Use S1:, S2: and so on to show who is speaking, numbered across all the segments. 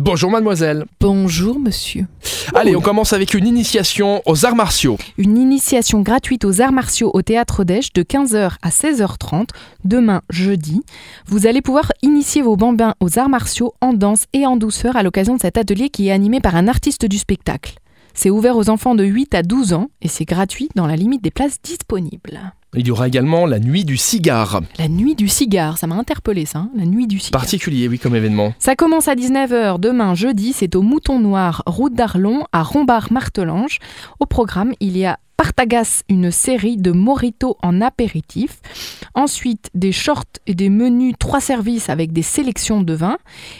S1: Bonjour mademoiselle.
S2: Bonjour monsieur.
S1: Allez, on commence avec une initiation aux arts martiaux.
S2: Une initiation gratuite aux arts martiaux au théâtre d'Esch de 15h à 16h30, demain jeudi. Vous allez pouvoir initier vos bambins aux arts martiaux en danse et en douceur à l'occasion de cet atelier qui est animé par un artiste du spectacle. C'est ouvert aux enfants de 8 à 12 ans et c'est gratuit dans la limite des places disponibles.
S1: Il y aura également la nuit du cigare.
S2: La nuit du cigare, ça m'a interpellé ça, hein, la nuit du cigare.
S1: Particulier, oui, comme événement.
S2: Ça commence à 19h demain jeudi, c'est au Mouton Noir, route d'Arlon, à Rombard-Martelange. Au programme, il y a Partagas, une série de moritos en apéritif. Ensuite, des shorts et des menus trois services avec des sélections de vins.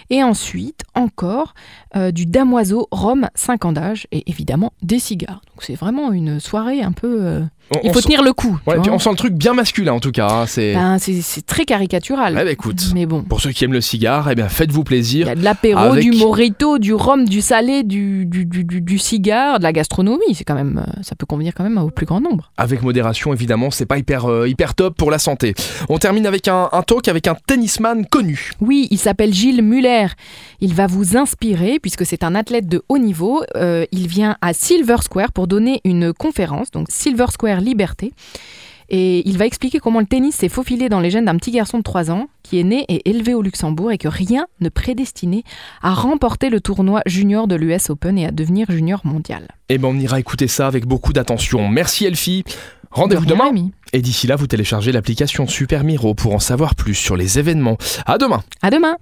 S2: Et ensuite, encore euh, du damoiseau rhum 5 ans d'âge et évidemment des cigares. Donc c'est vraiment une soirée un peu... euh,
S1: On-
S2: il faut tenir le coup.
S1: Ouais, puis on sent le truc bien masculin en tout cas. hein, C'est
S2: Ben, c'est très caricatural.
S1: Ouais, bah, écoute.
S2: Mais bon.
S1: pour ceux qui aiment le cigare, eh bien faites-vous
S2: Il
S1: plaisir.
S2: y a de l'apéro,
S1: Avec-
S2: du morito, du rhum, du salé, du, du, du, cigare, de la gastronomie. C'est quand même, euh, ça peut convenir quand même au plus grand nombre.
S1: Avec modération, évidemment, c'est pas hyper, euh, hyper top pour la santé. On termine avec un, un talk avec un tennisman connu.
S2: Oui, il s'appelle Gilles Muller. Il va vous inspirer puisque c'est un athlète de haut niveau. Euh, il vient à Silver Square pour donner une conférence, donc Silver Square Liberté. Et il va expliquer comment le tennis s'est faufilé dans les gènes d'un petit garçon de 3 ans qui est né et élevé au Luxembourg et que rien ne prédestinait à remporter le tournoi junior de l'US Open et à devenir junior mondial.
S1: Eh ben, on ira écouter ça avec beaucoup d'attention. Merci Elfie. Rendez-vous
S2: De
S1: demain.
S2: Rémi.
S1: Et d'ici là, vous téléchargez l'application Super Miro pour en savoir plus sur les événements. À demain.
S2: À demain